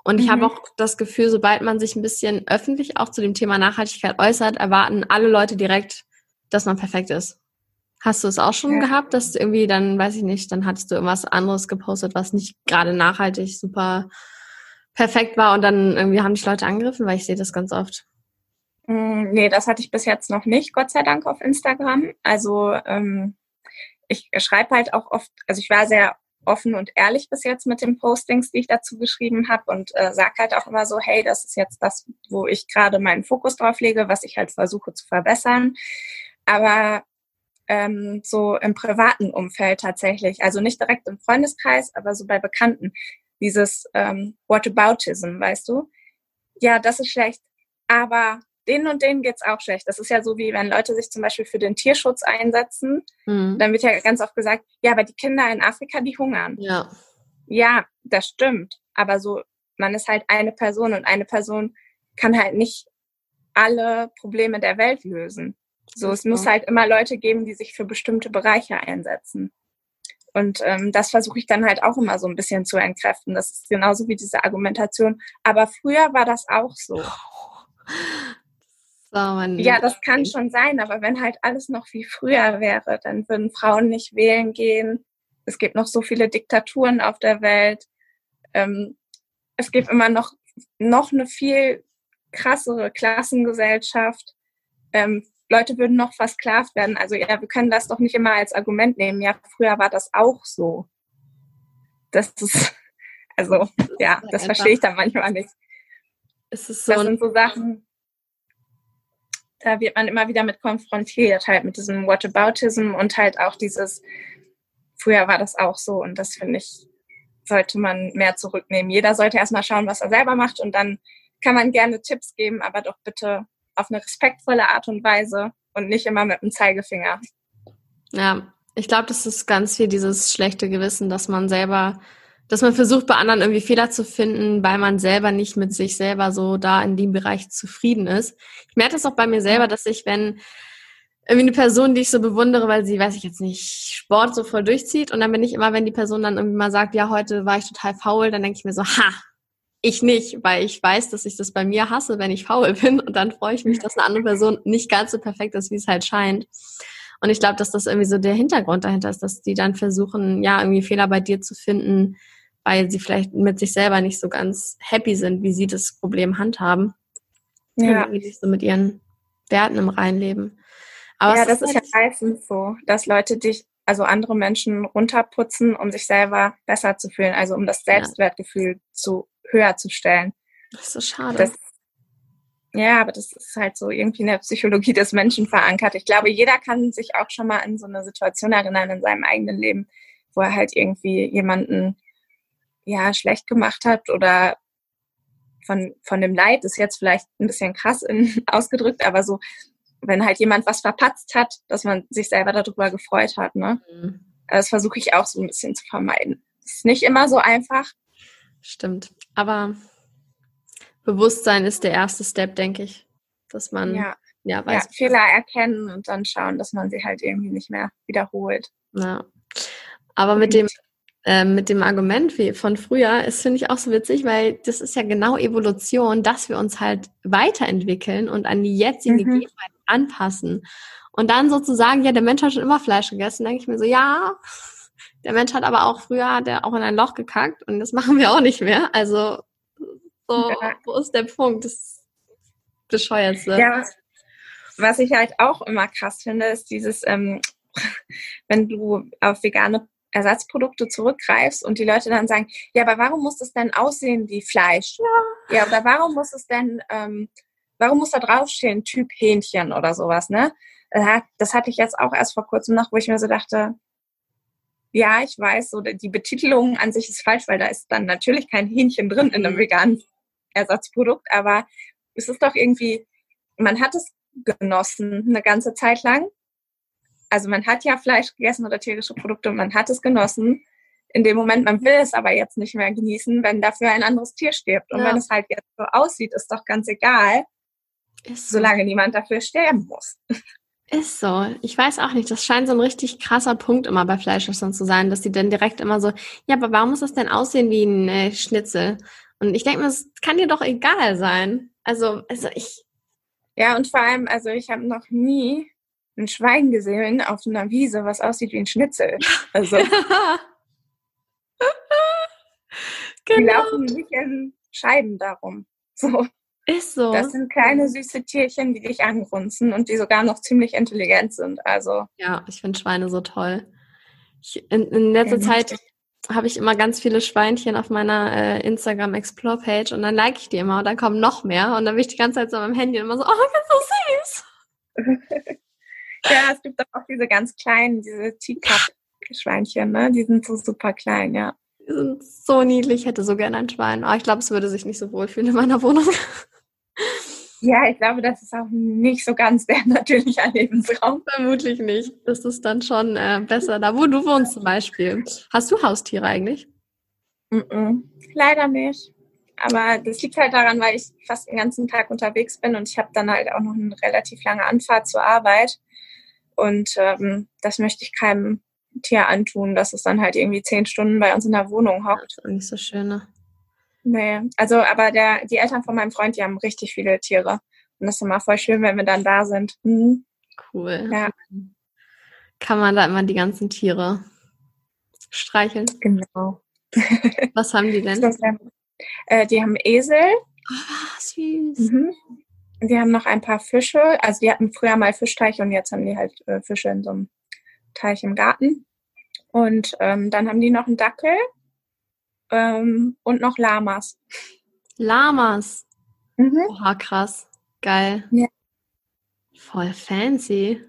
Und ich mhm. habe auch das Gefühl, sobald man sich ein bisschen öffentlich auch zu dem Thema Nachhaltigkeit äußert, erwarten alle Leute direkt, dass man perfekt ist. Hast du es auch schon ja. gehabt, dass irgendwie dann, weiß ich nicht, dann hattest du irgendwas anderes gepostet, was nicht gerade nachhaltig super perfekt war und dann irgendwie haben dich Leute angegriffen, weil ich sehe das ganz oft. Mm, nee, das hatte ich bis jetzt noch nicht, Gott sei Dank, auf Instagram. Also ähm, ich schreibe halt auch oft, also ich war sehr offen und ehrlich bis jetzt mit den Postings, die ich dazu geschrieben habe und äh, sage halt auch immer so, hey, das ist jetzt das, wo ich gerade meinen Fokus drauf lege, was ich halt versuche zu verbessern. Aber ähm, so im privaten Umfeld tatsächlich, also nicht direkt im Freundeskreis, aber so bei Bekannten, dieses ähm, Whataboutism, weißt du? Ja, das ist schlecht, aber denen und denen geht's auch schlecht. Das ist ja so, wie wenn Leute sich zum Beispiel für den Tierschutz einsetzen. Mhm. Dann wird ja ganz oft gesagt, ja, aber die Kinder in Afrika, die hungern. Ja. Ja, das stimmt. Aber so, man ist halt eine Person und eine Person kann halt nicht alle Probleme der Welt lösen. So, es muss halt immer Leute geben, die sich für bestimmte Bereiche einsetzen. Und ähm, das versuche ich dann halt auch immer so ein bisschen zu entkräften. Das ist genauso wie diese Argumentation. Aber früher war das auch so. ja, das kann schon sein, aber wenn halt alles noch wie früher wäre, dann würden Frauen nicht wählen gehen. Es gibt noch so viele Diktaturen auf der Welt. Ähm, es gibt immer noch, noch eine viel krassere Klassengesellschaft. Ähm, Leute würden noch versklavt werden. Also ja, wir können das doch nicht immer als Argument nehmen. Ja, früher war das auch so. Das ist, also ja, das verstehe ich dann manchmal nicht. Es ist so das sind so Sachen, da wird man immer wieder mit konfrontiert, halt mit diesem Whataboutism und halt auch dieses, früher war das auch so und das finde ich, sollte man mehr zurücknehmen. Jeder sollte erstmal schauen, was er selber macht und dann kann man gerne Tipps geben, aber doch bitte auf eine respektvolle Art und Weise und nicht immer mit dem Zeigefinger. Ja, ich glaube, das ist ganz viel dieses schlechte Gewissen, dass man selber dass man versucht, bei anderen irgendwie Fehler zu finden, weil man selber nicht mit sich selber so da in dem Bereich zufrieden ist. Ich merke das auch bei mir selber, dass ich, wenn irgendwie eine Person, die ich so bewundere, weil sie, weiß ich jetzt nicht, Sport so voll durchzieht und dann bin ich immer, wenn die Person dann irgendwie mal sagt, ja, heute war ich total faul, dann denke ich mir so, ha, ich nicht, weil ich weiß, dass ich das bei mir hasse, wenn ich faul bin und dann freue ich mich, dass eine andere Person nicht ganz so perfekt ist, wie es halt scheint. Und ich glaube, dass das irgendwie so der Hintergrund dahinter ist, dass die dann versuchen, ja, irgendwie Fehler bei dir zu finden, weil sie vielleicht mit sich selber nicht so ganz happy sind, wie sie das Problem handhaben. Ja. Wie sie so mit ihren Werten im Rein leben. Aber ja, das ist, ist ja halt meistens so, dass Leute dich, also andere Menschen runterputzen, um sich selber besser zu fühlen, also um das Selbstwertgefühl ja. zu höher zu stellen. Das ist so schade. Das, ja, aber das ist halt so irgendwie in der Psychologie des Menschen verankert. Ich glaube, jeder kann sich auch schon mal an so eine Situation erinnern in seinem eigenen Leben, wo er halt irgendwie jemanden ja schlecht gemacht hat oder von, von dem Leid ist jetzt vielleicht ein bisschen krass in, ausgedrückt, aber so, wenn halt jemand was verpatzt hat, dass man sich selber darüber gefreut hat. Ne? Mhm. Das versuche ich auch so ein bisschen zu vermeiden. Ist nicht immer so einfach. Stimmt. Aber Bewusstsein ist der erste Step, denke ich. Dass man ja, ja, weiß, ja Fehler erkennen und dann schauen, dass man sie halt irgendwie nicht mehr wiederholt. Ja. Aber mit dem, äh, mit dem Argument von früher ist, finde ich auch so witzig, weil das ist ja genau Evolution, dass wir uns halt weiterentwickeln und an die jetzigen mhm. Gegebenheiten anpassen. Und dann sozusagen, ja, der Mensch hat schon immer Fleisch gegessen, denke ich mir so, ja, der Mensch hat aber auch früher, hat er auch in ein Loch gekackt und das machen wir auch nicht mehr. Also, so, ja. wo ist der Punkt? Das bescheuertste. Ja, was ich halt auch immer krass finde, ist dieses, ähm, wenn du auf vegane Ersatzprodukte zurückgreifst und die Leute dann sagen, ja, aber warum muss das denn aussehen wie Fleisch? Ja, ja oder warum muss es denn, ähm, warum muss da draufstehen, Typ Hähnchen oder sowas, ne? Das hatte ich jetzt auch erst vor kurzem noch, wo ich mir so dachte, ja, ich weiß, so die Betitelung an sich ist falsch, weil da ist dann natürlich kein Hähnchen drin in einem mhm. veganen Ersatzprodukt, aber es ist doch irgendwie, man hat es genossen eine ganze Zeit lang also man hat ja Fleisch gegessen oder tierische Produkte und man hat es genossen. In dem Moment, man will es aber jetzt nicht mehr genießen, wenn dafür ein anderes Tier stirbt. Und ja. wenn es halt jetzt so aussieht, ist doch ganz egal, ist so. solange niemand dafür sterben muss. Ist so. Ich weiß auch nicht. Das scheint so ein richtig krasser Punkt immer bei Fleischessern zu sein, dass die dann direkt immer so, ja, aber warum muss das denn aussehen wie ein äh, Schnitzel? Und ich denke mir, es kann dir doch egal sein. Also, also ich. Ja, und vor allem, also ich habe noch nie ein Schwein gesehen auf einer Wiese, was aussieht wie ein Schnitzel. Also genau. die laufen nicht in Scheiben darum. So. Ist so. Das sind kleine süße Tierchen, die dich angrunzen und die sogar noch ziemlich intelligent sind. Also ja, ich finde Schweine so toll. Ich, in, in letzter ja, Zeit habe ich immer ganz viele Schweinchen auf meiner äh, Instagram Explore Page und dann like ich die immer und dann kommen noch mehr und dann bin ich die ganze Zeit so am Handy und immer so, oh, das ist so süß. Ja, es gibt auch diese ganz kleinen, diese Teacup-Schweinchen, ne? Die sind so super klein, ja. Die sind so niedlich. Ich hätte so gerne ein Schwein. Aber ich glaube, es würde sich nicht so wohlfühlen in meiner Wohnung. Ja, ich glaube, das ist auch nicht so ganz der natürliche Lebensraum. Vermutlich nicht. Das ist dann schon äh, besser da, wo du wohnst zum Beispiel. Hast du Haustiere eigentlich? Mm -mm. Leider nicht. Aber das liegt halt daran, weil ich fast den ganzen Tag unterwegs bin und ich habe dann halt auch noch eine relativ lange Anfahrt zur Arbeit. Und ähm, das möchte ich keinem Tier antun, dass es dann halt irgendwie zehn Stunden bei uns in der Wohnung hockt. Das ist auch nicht so schön, ne? Nee, also aber der, die Eltern von meinem Freund, die haben richtig viele Tiere. Und das ist immer voll schön, wenn wir dann da sind. Mhm. Cool. Ja. Kann man da immer die ganzen Tiere streicheln? Genau. Was haben die denn? Das, äh, die haben Esel. Oh, süß. Mhm. Wir haben noch ein paar Fische. Also die hatten früher mal Fischteiche und jetzt haben die halt äh, Fische in so einem Teich im Garten. Und ähm, dann haben die noch einen Dackel ähm, und noch Lamas. Lamas? Mhm. Oha, krass. Geil. Ja. Voll fancy.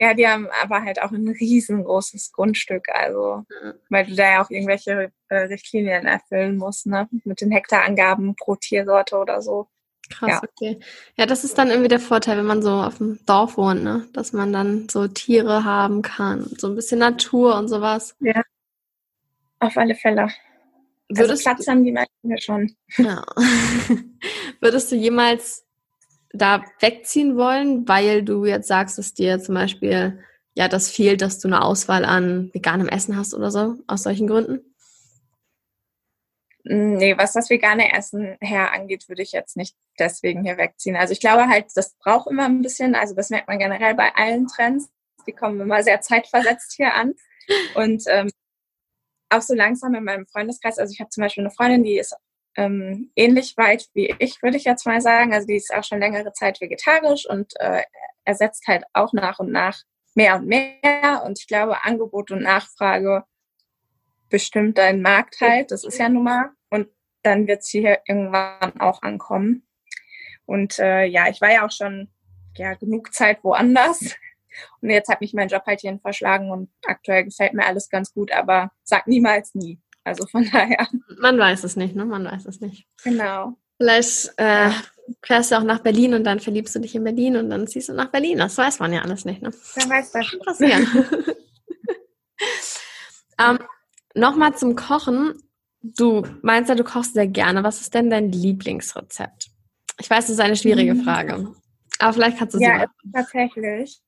Ja, die haben aber halt auch ein riesengroßes Grundstück, also ja. weil du da ja auch irgendwelche äh, Richtlinien erfüllen musst, ne? Mit den Hektarangaben pro Tiersorte oder so. Krass, ja. okay. Ja, das ist dann irgendwie der Vorteil, wenn man so auf dem Dorf wohnt, ne? Dass man dann so Tiere haben kann, so ein bisschen Natur und sowas. Ja. Auf alle Fälle. Also Würdest also Platz haben die meisten ja schon. Ja. Würdest du jemals da wegziehen wollen, weil du jetzt sagst, dass dir zum Beispiel ja das fehlt, dass du eine Auswahl an veganem Essen hast oder so, aus solchen Gründen? Nee, was das vegane Essen her angeht, würde ich jetzt nicht deswegen hier wegziehen. Also ich glaube halt, das braucht immer ein bisschen, also das merkt man generell bei allen Trends, die kommen immer sehr zeitversetzt hier an. Und ähm, auch so langsam in meinem Freundeskreis, also ich habe zum Beispiel eine Freundin, die ist ähm, ähnlich weit wie ich, würde ich jetzt mal sagen. Also die ist auch schon längere Zeit vegetarisch und äh, ersetzt halt auch nach und nach mehr und mehr. Und ich glaube, Angebot und Nachfrage bestimmt deinen Markt halt. Das ist ja nun mal. Und dann wird sie hier irgendwann auch ankommen. Und äh, ja, ich war ja auch schon ja, genug Zeit woanders. Und jetzt hat mich mein Job halt hierhin verschlagen und aktuell gefällt mir alles ganz gut, aber sag niemals nie. Also von daher. Man weiß es nicht, ne? Man weiß es nicht. Genau. Vielleicht äh, fährst du auch nach Berlin und dann verliebst du dich in Berlin und dann ziehst du nach Berlin. Das weiß man ja alles nicht, ne? Dann weiß das. Kann passieren. ähm, Nochmal zum Kochen. Du meinst ja, du kochst sehr gerne. Was ist denn dein Lieblingsrezept? Ich weiß, das ist eine schwierige mhm. Frage. Aber vielleicht kannst du sie Ja, tatsächlich.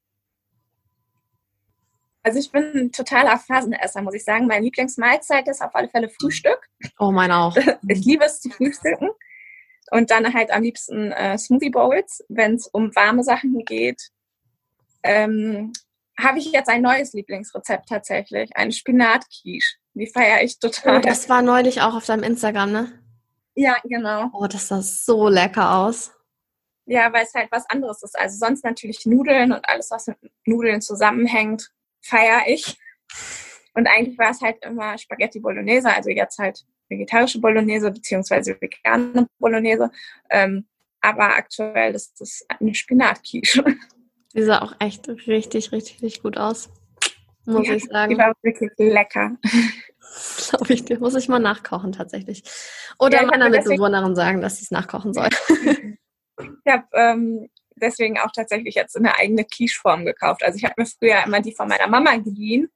Also ich bin ein totaler Phasenesser, muss ich sagen. Meine Lieblingsmahlzeit ist auf alle Fälle Frühstück. Oh, mein auch. Ich liebe es zu frühstücken. Und dann halt am liebsten äh, Smoothie Bowls, wenn es um warme Sachen geht. Ähm, Habe ich jetzt ein neues Lieblingsrezept tatsächlich, eine Spinatquiche. Die feiere ich total. Oh, das war neulich auch auf deinem Instagram, ne? Ja, genau. Oh, das sah so lecker aus. Ja, weil es halt was anderes ist. Also sonst natürlich Nudeln und alles, was mit Nudeln zusammenhängt, feiere ich. Und eigentlich war es halt immer Spaghetti Bolognese, also jetzt halt vegetarische Bolognese beziehungsweise vegane Bolognese. Ähm, aber aktuell ist das eine Spinatquiche. Die sah auch echt richtig, richtig, richtig gut aus. Muss ja, ich sagen. Die war wirklich lecker. Glaube ich dir. Muss ich mal nachkochen tatsächlich. Oder ja, meiner Mitbewohnerin sagen, dass sie es nachkochen soll. ich habe ähm, deswegen auch tatsächlich jetzt eine eigene Quiche-Form gekauft. Also ich habe mir früher immer die von meiner Mama geliehen.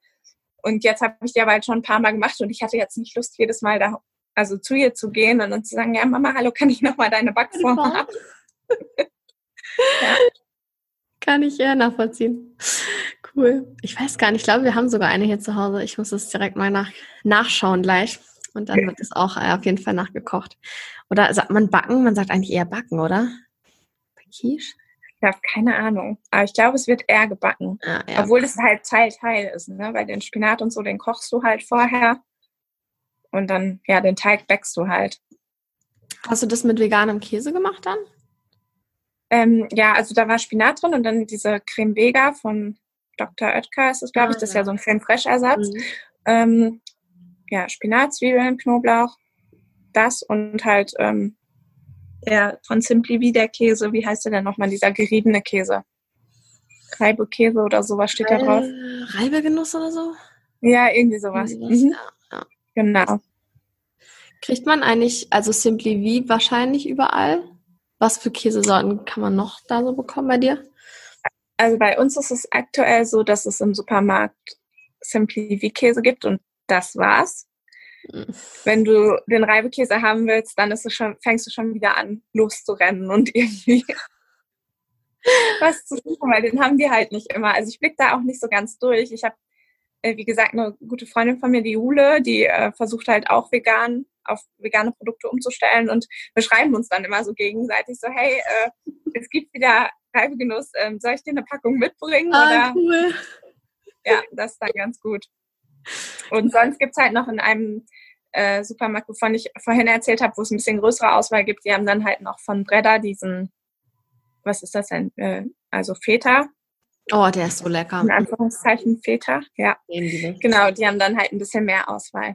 Und jetzt habe ich die aber halt schon ein paar Mal gemacht und ich hatte jetzt nicht Lust, jedes Mal da also zu ihr zu gehen und dann zu sagen, ja Mama, hallo, kann ich nochmal deine Backform haben? ja. Kann ich eher nachvollziehen. Cool. Ich weiß gar nicht, ich glaube, wir haben sogar eine hier zu Hause. Ich muss es direkt mal nach, nachschauen gleich. Und dann wird es auch äh, auf jeden Fall nachgekocht. Oder sagt man backen? Man sagt eigentlich eher backen, oder? Quiche? Ich habe keine Ahnung. Aber ich glaube, es wird eher gebacken. Ah, ja. Obwohl es halt Teil Teil ist, ne? Weil den Spinat und so, den kochst du halt vorher. Und dann, ja, den Teig backst du halt. Hast du das mit veganem Käse gemacht dann? Ähm, ja, also da war Spinat drin und dann diese Creme Vega von Dr. Oetker ist es, glaube ich. Ah, das ist ja so ein Creme Fraiche Ersatz. Mhm. Ähm, ja, Spinat, Zwiebeln, Knoblauch, das und halt ähm, der von Simply wie der Käse, wie heißt der denn nochmal, dieser geriebene Käse? Reibekäse oder sowas steht Reib, da drauf. Reibegenuss oder so? Ja, irgendwie sowas. Mhm. Ja, ja. Genau. Kriegt man eigentlich, also Simply wie wahrscheinlich überall? Was für Käsesorten kann man noch da so bekommen bei dir? Also bei uns ist es aktuell so, dass es im Supermarkt Simply wie Käse gibt und das war's. Mhm. Wenn du den Reibekäse haben willst, dann schon, fängst du schon wieder an, loszurennen und irgendwie was zu suchen, weil den haben die halt nicht immer. Also ich blicke da auch nicht so ganz durch. Ich habe, äh, wie gesagt, eine gute Freundin von mir, die Jule, die äh, versucht halt auch vegan auf vegane Produkte umzustellen und wir schreiben uns dann immer so gegenseitig so, hey, äh, es gibt wieder Reibegenuss, ähm, soll ich dir eine Packung mitbringen? Ah, oder? cool. Ja, das ist dann ganz gut. Und sonst gibt es halt noch in einem äh, Supermarkt, wovon ich vorhin erzählt habe, wo es ein bisschen größere Auswahl gibt, die haben dann halt noch von Bredda diesen, was ist das denn? Äh, also Feta. Oh, der ist so lecker. In Anführungszeichen Feta, ja. Genau, die haben dann halt ein bisschen mehr Auswahl.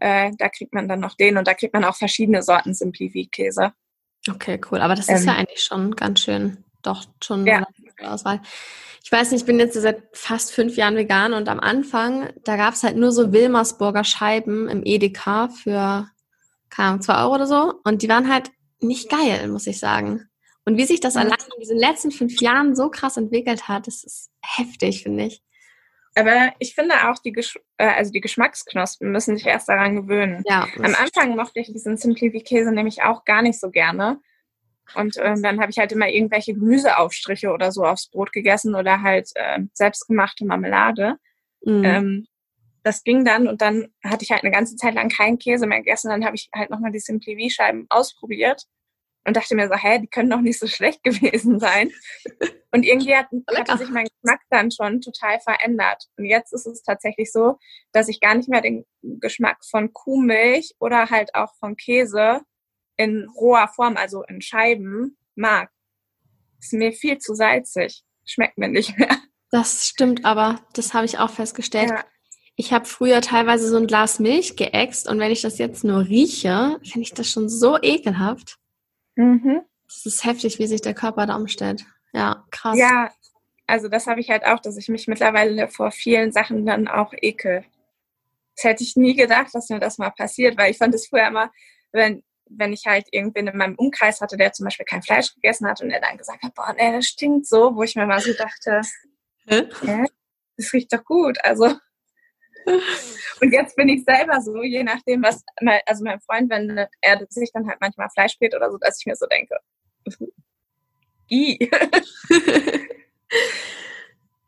Äh, da kriegt man dann noch den und da kriegt man auch verschiedene Sorten Simplifi-Käse. Okay, cool. Aber das ist ähm, ja eigentlich schon ganz schön, doch schon ja. eine Auswahl. Ich weiß nicht, ich bin jetzt seit fast fünf Jahren vegan und am Anfang, da gab es halt nur so Wilmersburger Scheiben im Edeka für, keine Ahnung, zwei Euro oder so. Und die waren halt nicht geil, muss ich sagen. Und wie sich das allein in diesen letzten fünf Jahren so krass entwickelt hat, das ist heftig, finde ich. Aber ich finde auch, die, Gesch äh, also die Geschmacksknospen müssen sich erst daran gewöhnen. Ja, Am Anfang mochte ich diesen Simply-Käse nämlich auch gar nicht so gerne. Und ähm, dann habe ich halt immer irgendwelche Gemüseaufstriche oder so aufs Brot gegessen oder halt äh, selbstgemachte Marmelade. Mhm. Ähm, das ging dann und dann hatte ich halt eine ganze Zeit lang keinen Käse mehr gegessen. Dann habe ich halt nochmal die Simply V-Scheiben ausprobiert und dachte mir so, hä, die können doch nicht so schlecht gewesen sein. Und irgendwie hat, hat sich mein Geschmack dann schon total verändert. Und jetzt ist es tatsächlich so, dass ich gar nicht mehr den Geschmack von Kuhmilch oder halt auch von Käse in roher Form, also in Scheiben, mag. Ist mir viel zu salzig. Schmeckt mir nicht mehr. Das stimmt aber. Das habe ich auch festgestellt. Ja. Ich habe früher teilweise so ein Glas Milch geäxt und wenn ich das jetzt nur rieche, finde ich das schon so ekelhaft. Mhm. Ist heftig, wie sich der Körper da umstellt. Ja, krass. Ja, also das habe ich halt auch, dass ich mich mittlerweile vor vielen Sachen dann auch ekel. Das hätte ich nie gedacht, dass mir das mal passiert, weil ich fand es früher immer, wenn, wenn ich halt irgendwen in meinem Umkreis hatte, der zum Beispiel kein Fleisch gegessen hat und er dann gesagt hat, boah, nee, das stinkt so, wo ich mir mal so dachte, Hä? das riecht doch gut. Also und jetzt bin ich selber so, je nachdem, was, also mein Freund, wenn er sich dann halt manchmal Fleisch spielt oder so, dass ich mir so denke, I.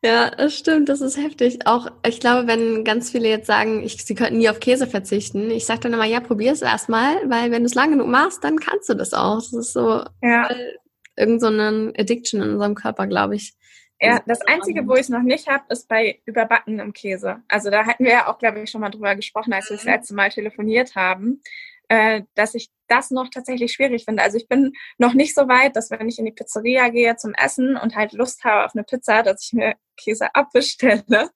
Ja, das stimmt, das ist heftig. Auch, ich glaube, wenn ganz viele jetzt sagen, ich, sie könnten nie auf Käse verzichten, ich sage dann immer, ja, probier es erstmal, weil wenn du es lang genug machst, dann kannst du das auch. Das ist so ja. irgend so eine Addiction in unserem Körper, glaube ich. Ja, das Einzige, wo ich es noch nicht habe, ist bei überbackenem Käse. Also da hatten wir ja auch, glaube ich, schon mal drüber gesprochen, als wir das mhm. letzte Mal telefoniert haben, äh, dass ich das noch tatsächlich schwierig finde. Also ich bin noch nicht so weit, dass wenn ich in die Pizzeria gehe zum Essen und halt Lust habe auf eine Pizza, dass ich mir Käse abbestelle.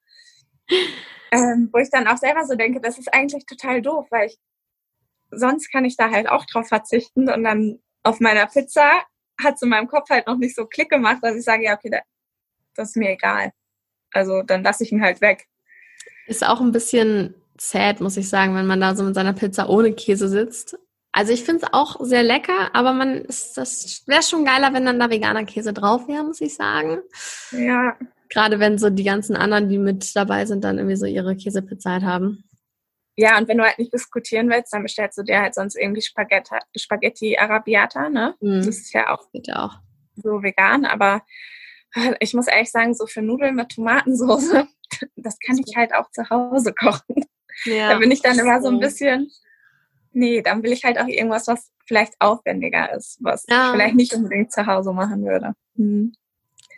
Ähm, wo ich dann auch selber so denke, das ist eigentlich total doof, weil ich sonst kann ich da halt auch drauf verzichten und dann auf meiner Pizza hat es in meinem Kopf halt noch nicht so Klick gemacht, dass ich sage, ja, okay, das ist mir egal. Also dann lasse ich ihn halt weg. Ist auch ein bisschen sad, muss ich sagen, wenn man da so mit seiner Pizza ohne Käse sitzt. Also ich finde es auch sehr lecker, aber man ist, das wäre schon geiler, wenn dann da veganer Käse drauf wäre, muss ich sagen. Ja. Gerade wenn so die ganzen anderen, die mit dabei sind, dann irgendwie so ihre Käsepizza halt haben. Ja, und wenn du halt nicht diskutieren willst, dann bestellst du dir halt sonst irgendwie Spaghetti, Spaghetti Arabiata, ne? Mhm. Das ist ja auch, auch so vegan, aber ich muss ehrlich sagen, so für Nudeln mit Tomatensauce, das kann ich halt auch zu Hause kochen. Ja. Da bin ich dann immer so ein bisschen, nee, dann will ich halt auch irgendwas, was vielleicht aufwendiger ist, was ja. ich vielleicht nicht unbedingt zu Hause machen würde. Hm.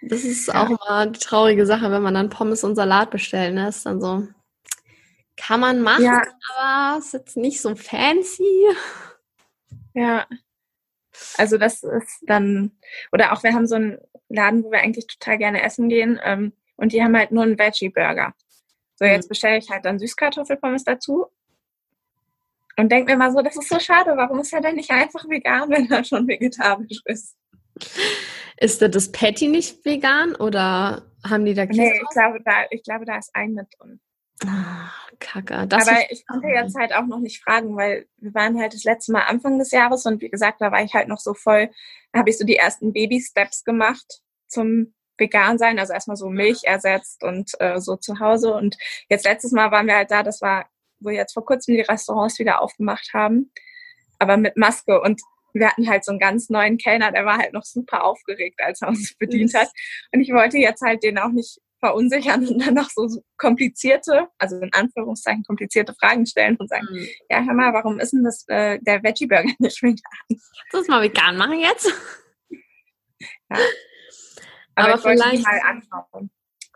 Das ist ja. auch immer die traurige Sache, wenn man dann Pommes und Salat bestellen ne? ist dann so, kann man machen, ja. aber ist jetzt nicht so fancy. Ja. Also das ist dann, oder auch wir haben so einen Laden, wo wir eigentlich total gerne essen gehen ähm, und die haben halt nur einen Veggie-Burger. So, jetzt mhm. bestelle ich halt dann Süßkartoffelpommes dazu und denke mir mal so, das ist so schade, warum ist er denn nicht einfach vegan, wenn er schon vegetarisch ist? Ist das Patty nicht vegan oder haben die da Käse? Nee, ich glaube, da, ich glaube, da ist ein mit drin. Ah, Kacke. Das Aber ich konnte jetzt halt auch noch nicht fragen, weil wir waren halt das letzte Mal Anfang des Jahres und wie gesagt, da war ich halt noch so voll, habe ich so die ersten Baby-Steps gemacht zum vegan sein, also erstmal so Milch ersetzt und äh, so zu Hause. Und jetzt letztes Mal waren wir halt da, das war, wo jetzt vor kurzem die Restaurants wieder aufgemacht haben, aber mit Maske und wir hatten halt so einen ganz neuen Kellner, der war halt noch super aufgeregt, als er uns bedient hat. Und ich wollte jetzt halt den auch nicht verunsichern und dann noch so komplizierte, also in Anführungszeichen komplizierte Fragen stellen und sagen, mhm. ja, hör mal, warum ist denn das äh, der Veggie Burger nicht vegan? Kannst du mal vegan machen jetzt? Ja. Aber, Aber ich vielleicht mal anschauen.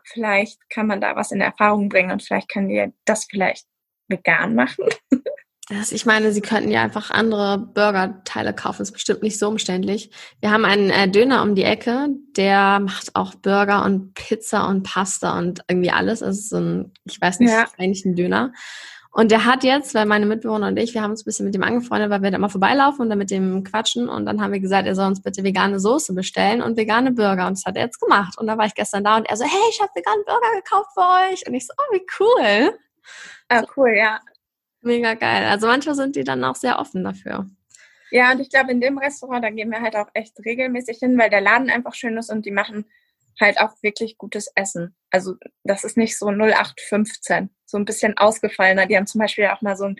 Vielleicht kann man da was in Erfahrung bringen und vielleicht können wir das vielleicht vegan machen. Das, ich meine, Sie könnten ja einfach andere Burgerteile kaufen. Das ist bestimmt nicht so umständlich. Wir haben einen äh, Döner um die Ecke, der macht auch Burger und Pizza und Pasta und irgendwie alles. Es ist so ein, ich weiß nicht, ja. eigentlich ein Döner. Und der hat jetzt, weil meine Mitbewohner und ich, wir haben uns ein bisschen mit dem angefreundet, weil wir da mal vorbeilaufen und dann mit dem quatschen. Und dann haben wir gesagt, er soll uns bitte vegane Soße bestellen und vegane Burger. Und das hat er jetzt gemacht. Und da war ich gestern da und er so, hey, ich habe veganen Burger gekauft für euch. Und ich so, oh, wie cool. Ah, cool, ja. Mega geil. Also manchmal sind die dann auch sehr offen dafür. Ja, und ich glaube, in dem Restaurant, da gehen wir halt auch echt regelmäßig hin, weil der Laden einfach schön ist und die machen halt auch wirklich gutes Essen. Also das ist nicht so 0815, so ein bisschen ausgefallener. Die haben zum Beispiel auch mal so einen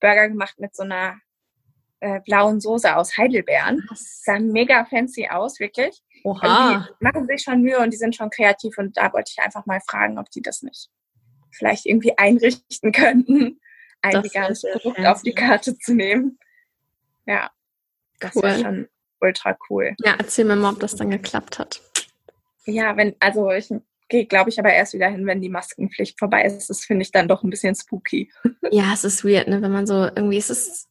Burger gemacht mit so einer äh, blauen Soße aus Heidelbeeren. Das sah mega fancy aus, wirklich. Oha. Also die machen sich schon Mühe und die sind schon kreativ und da wollte ich einfach mal fragen, ob die das nicht vielleicht irgendwie einrichten könnten, ein veganes Produkt fancy. auf die Karte zu nehmen. Ja, das cool. wäre schon ultra cool. Ja, erzähl mir mal, ob das dann geklappt hat. Ja, wenn, also ich gehe, glaube ich, aber erst wieder hin, wenn die Maskenpflicht vorbei ist. Das finde ich dann doch ein bisschen spooky. Ja, es ist weird, ne? Wenn man so irgendwie, es ist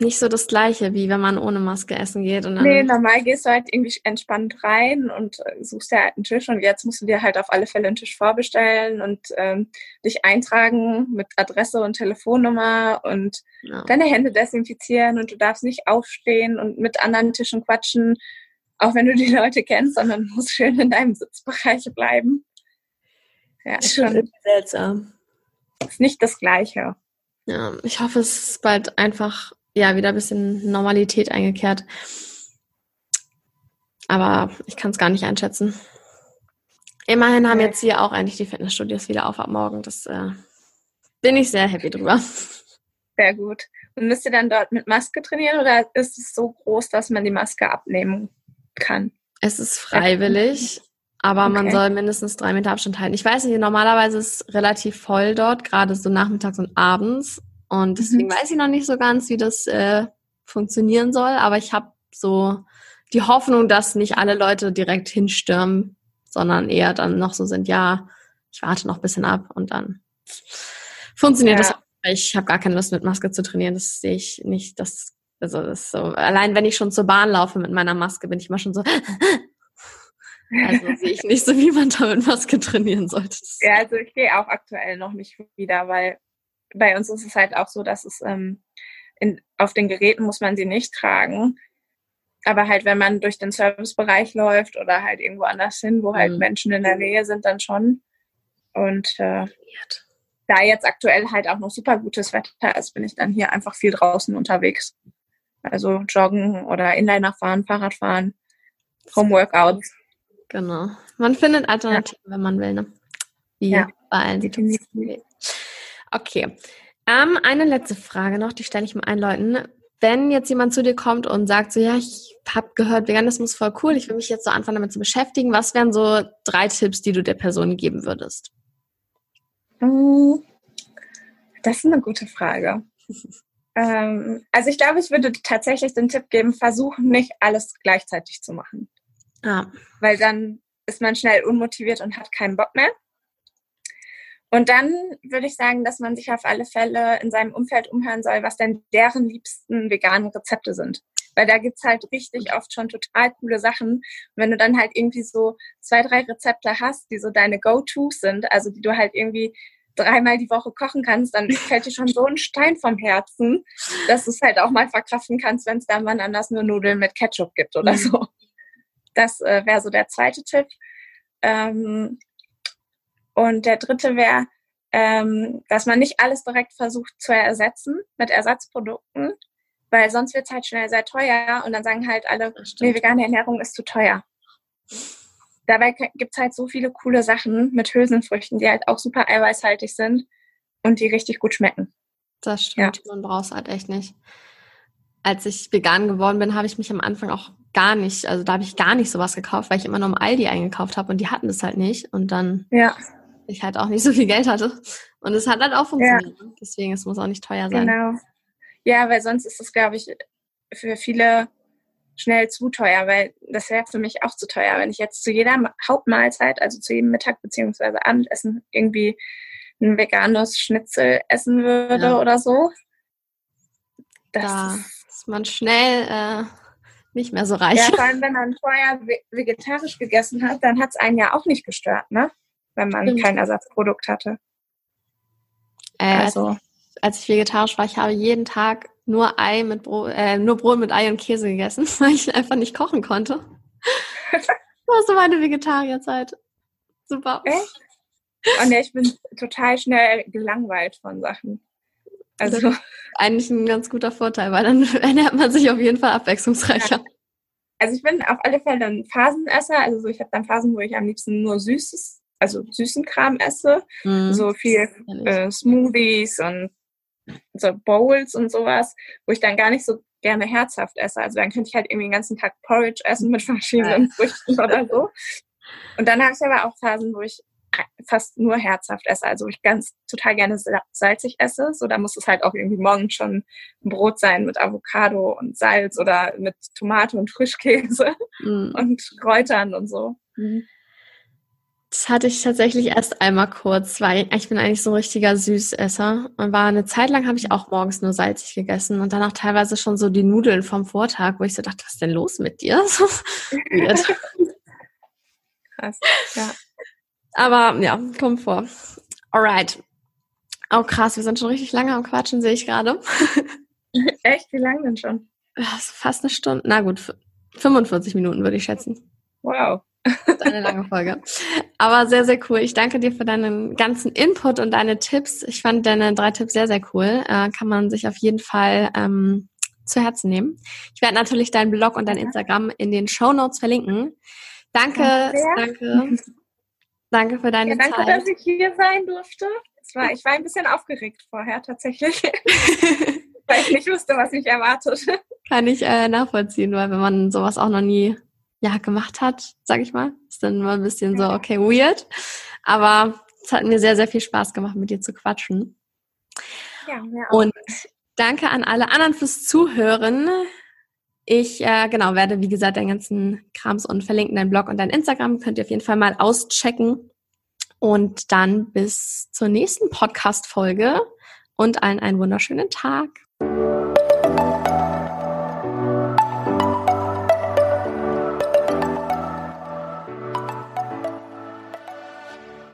nicht so das Gleiche, wie wenn man ohne Maske essen geht. Und nee, normal gehst du halt irgendwie entspannt rein und äh, suchst dir halt einen Tisch und jetzt musst du dir halt auf alle Fälle einen Tisch vorbestellen und ähm, dich eintragen mit Adresse und Telefonnummer und ja. deine Hände desinfizieren und du darfst nicht aufstehen und mit anderen Tischen quatschen, auch wenn du die Leute kennst, sondern musst schön in deinem Sitzbereich bleiben. Ja, ist schon seltsam. Ist nicht das Gleiche. Ja, ich hoffe, es ist bald einfach ja wieder ein bisschen Normalität eingekehrt. Aber ich kann es gar nicht einschätzen. Immerhin haben jetzt hier auch eigentlich die Fitnessstudios wieder auf ab morgen. Das äh, bin ich sehr happy drüber. Sehr gut. Und müsst ihr dann dort mit Maske trainieren oder ist es so groß, dass man die Maske abnehmen kann? Es ist freiwillig, aber okay. man soll mindestens drei Meter Abstand halten. Ich weiß nicht, normalerweise ist es relativ voll dort, gerade so nachmittags und abends. Und deswegen mhm. weiß ich noch nicht so ganz, wie das äh, funktionieren soll. Aber ich habe so die Hoffnung, dass nicht alle Leute direkt hinstürmen, sondern eher dann noch so sind, ja, ich warte noch ein bisschen ab und dann funktioniert ja. das. Ich habe gar keine Lust mit Maske zu trainieren. Das sehe ich nicht. Das, also das so. Allein wenn ich schon zur Bahn laufe mit meiner Maske, bin ich immer schon so. also sehe ich nicht so, wie man da mit Maske trainieren sollte. Ja, also ich gehe auch aktuell noch nicht wieder, weil bei uns ist es halt auch so, dass es ähm, in, auf den Geräten muss man sie nicht tragen. Aber halt, wenn man durch den Servicebereich läuft oder halt irgendwo anders hin, wo halt mhm. Menschen in der Nähe sind, dann schon. Und äh, da jetzt aktuell halt auch noch super gutes Wetter ist, bin ich dann hier einfach viel draußen unterwegs. Also joggen oder Inliner fahren, Fahrrad fahren, Homeworkouts. Genau. Man findet Alternativen, ja. wenn man will, ne? Wie ja. bei allen Situationen. Okay. Ähm, eine letzte Frage noch, die stelle ich mal allen Leuten. Wenn jetzt jemand zu dir kommt und sagt so, ja, ich habe gehört, Veganismus voll cool, ich will mich jetzt so anfangen damit zu beschäftigen, was wären so drei Tipps, die du der Person geben würdest? Mm, das ist eine gute Frage. ähm, also ich glaube, ich würde tatsächlich den Tipp geben, versuchen nicht alles gleichzeitig zu machen. Ah. Weil dann ist man schnell unmotiviert und hat keinen Bock mehr. Und dann würde ich sagen, dass man sich auf alle Fälle in seinem Umfeld umhören soll, was denn deren liebsten veganen Rezepte sind. Weil da gibt's halt richtig oft schon total coole Sachen. Und wenn du dann halt irgendwie so zwei, drei Rezepte hast, die so deine Go-Tos sind, also die du halt irgendwie dreimal die Woche kochen kannst, dann fällt dir schon so ein Stein vom Herzen, dass du es halt auch mal verkraften kannst, wenn es dann mal anders nur Nudeln mit Ketchup gibt oder mhm. so. Das äh, wäre so der zweite Tipp. Ähm, und der dritte wäre, ähm, dass man nicht alles direkt versucht zu ersetzen mit Ersatzprodukten, weil sonst wird es halt schnell sehr teuer und dann sagen halt alle, nee, vegane Ernährung ist zu teuer. Dabei gibt es halt so viele coole Sachen mit Hülsenfrüchten, die halt auch super eiweißhaltig sind und die richtig gut schmecken. Das stimmt, ja. man braucht es halt echt nicht. Als ich vegan geworden bin, habe ich mich am Anfang auch gar nicht, also da habe ich gar nicht sowas gekauft, weil ich immer nur im Aldi eingekauft habe und die hatten das halt nicht. Und dann ja ich halt auch nicht so viel Geld hatte. Und es hat halt auch funktioniert. Ja. Deswegen, es muss auch nicht teuer sein. Genau. Ja, weil sonst ist es, glaube ich, für viele schnell zu teuer, weil das wäre für mich auch zu teuer. Wenn ich jetzt zu jeder Hauptmahlzeit, also zu jedem Mittag bzw. Abendessen irgendwie ein veganes Schnitzel essen würde ja. oder so. Das da ist man schnell äh, nicht mehr so reich. Ja, vor allem, wenn man vorher vegetarisch gegessen hat, dann hat es einen ja auch nicht gestört, ne? wenn man Stimmt. kein Ersatzprodukt hatte. Äh, also. Als, ich vegetarisch war, ich habe jeden Tag nur Ei mit Brot, äh, nur Brot mit Ei und Käse gegessen, weil ich einfach nicht kochen konnte. das war so meine Vegetarierzeit. Super. Echt? Und ja, ich bin total schnell gelangweilt von Sachen. Also eigentlich ein ganz guter Vorteil, weil dann ernährt man sich auf jeden Fall abwechslungsreicher. Ja. Also ich bin auf alle Fälle ein Phasenesser. Also so, ich habe dann Phasen, wo ich am liebsten nur Süßes also süßen Kram esse. Mhm. So viel äh, Smoothies und so Bowls und sowas, wo ich dann gar nicht so gerne herzhaft esse. Also dann könnte ich halt irgendwie den ganzen Tag Porridge essen mit verschiedenen ja. Früchten oder so. Und dann habe ich aber auch Phasen, wo ich fast nur herzhaft esse, also ich ganz total gerne salzig esse. So, da muss es halt auch irgendwie morgens schon ein Brot sein mit Avocado und Salz oder mit Tomate und Frischkäse mhm. und Kräutern und so. Mhm. Das hatte ich tatsächlich erst einmal kurz, weil ich bin eigentlich so ein richtiger Süßesser. Und war eine Zeit lang habe ich auch morgens nur salzig gegessen und dann auch teilweise schon so die Nudeln vom Vortag, wo ich so dachte, was ist denn los mit dir? Krass, ja. Aber ja, kommt vor. Alright. Oh krass, wir sind schon richtig lange am Quatschen, sehe ich gerade. Echt? Wie lange denn schon? Fast eine Stunde. Na gut, 45 Minuten würde ich schätzen. Wow. eine lange Folge. Aber sehr, sehr cool. Ich danke dir für deinen ganzen Input und deine Tipps. Ich fand deine drei Tipps sehr, sehr cool. Äh, kann man sich auf jeden Fall ähm, zu Herzen nehmen. Ich werde natürlich deinen Blog und dein Instagram in den Show Notes verlinken. Danke, danke. Danke für deine ja, danke, Zeit. Danke, dass ich hier sein durfte. War, ich war ein bisschen aufgeregt vorher tatsächlich, weil ich nicht wusste, was mich erwartet. Kann ich äh, nachvollziehen, weil wenn man sowas auch noch nie ja, gemacht hat, sag ich mal, ist dann mal ein bisschen so, okay, weird. Aber es hat mir sehr, sehr viel Spaß gemacht, mit dir zu quatschen. Ja, mir auch. Und danke an alle anderen fürs Zuhören. Ich, äh, genau, werde, wie gesagt, den ganzen Krams und verlinken dein Blog und dein Instagram. Könnt ihr auf jeden Fall mal auschecken. Und dann bis zur nächsten Podcast-Folge und allen einen wunderschönen Tag.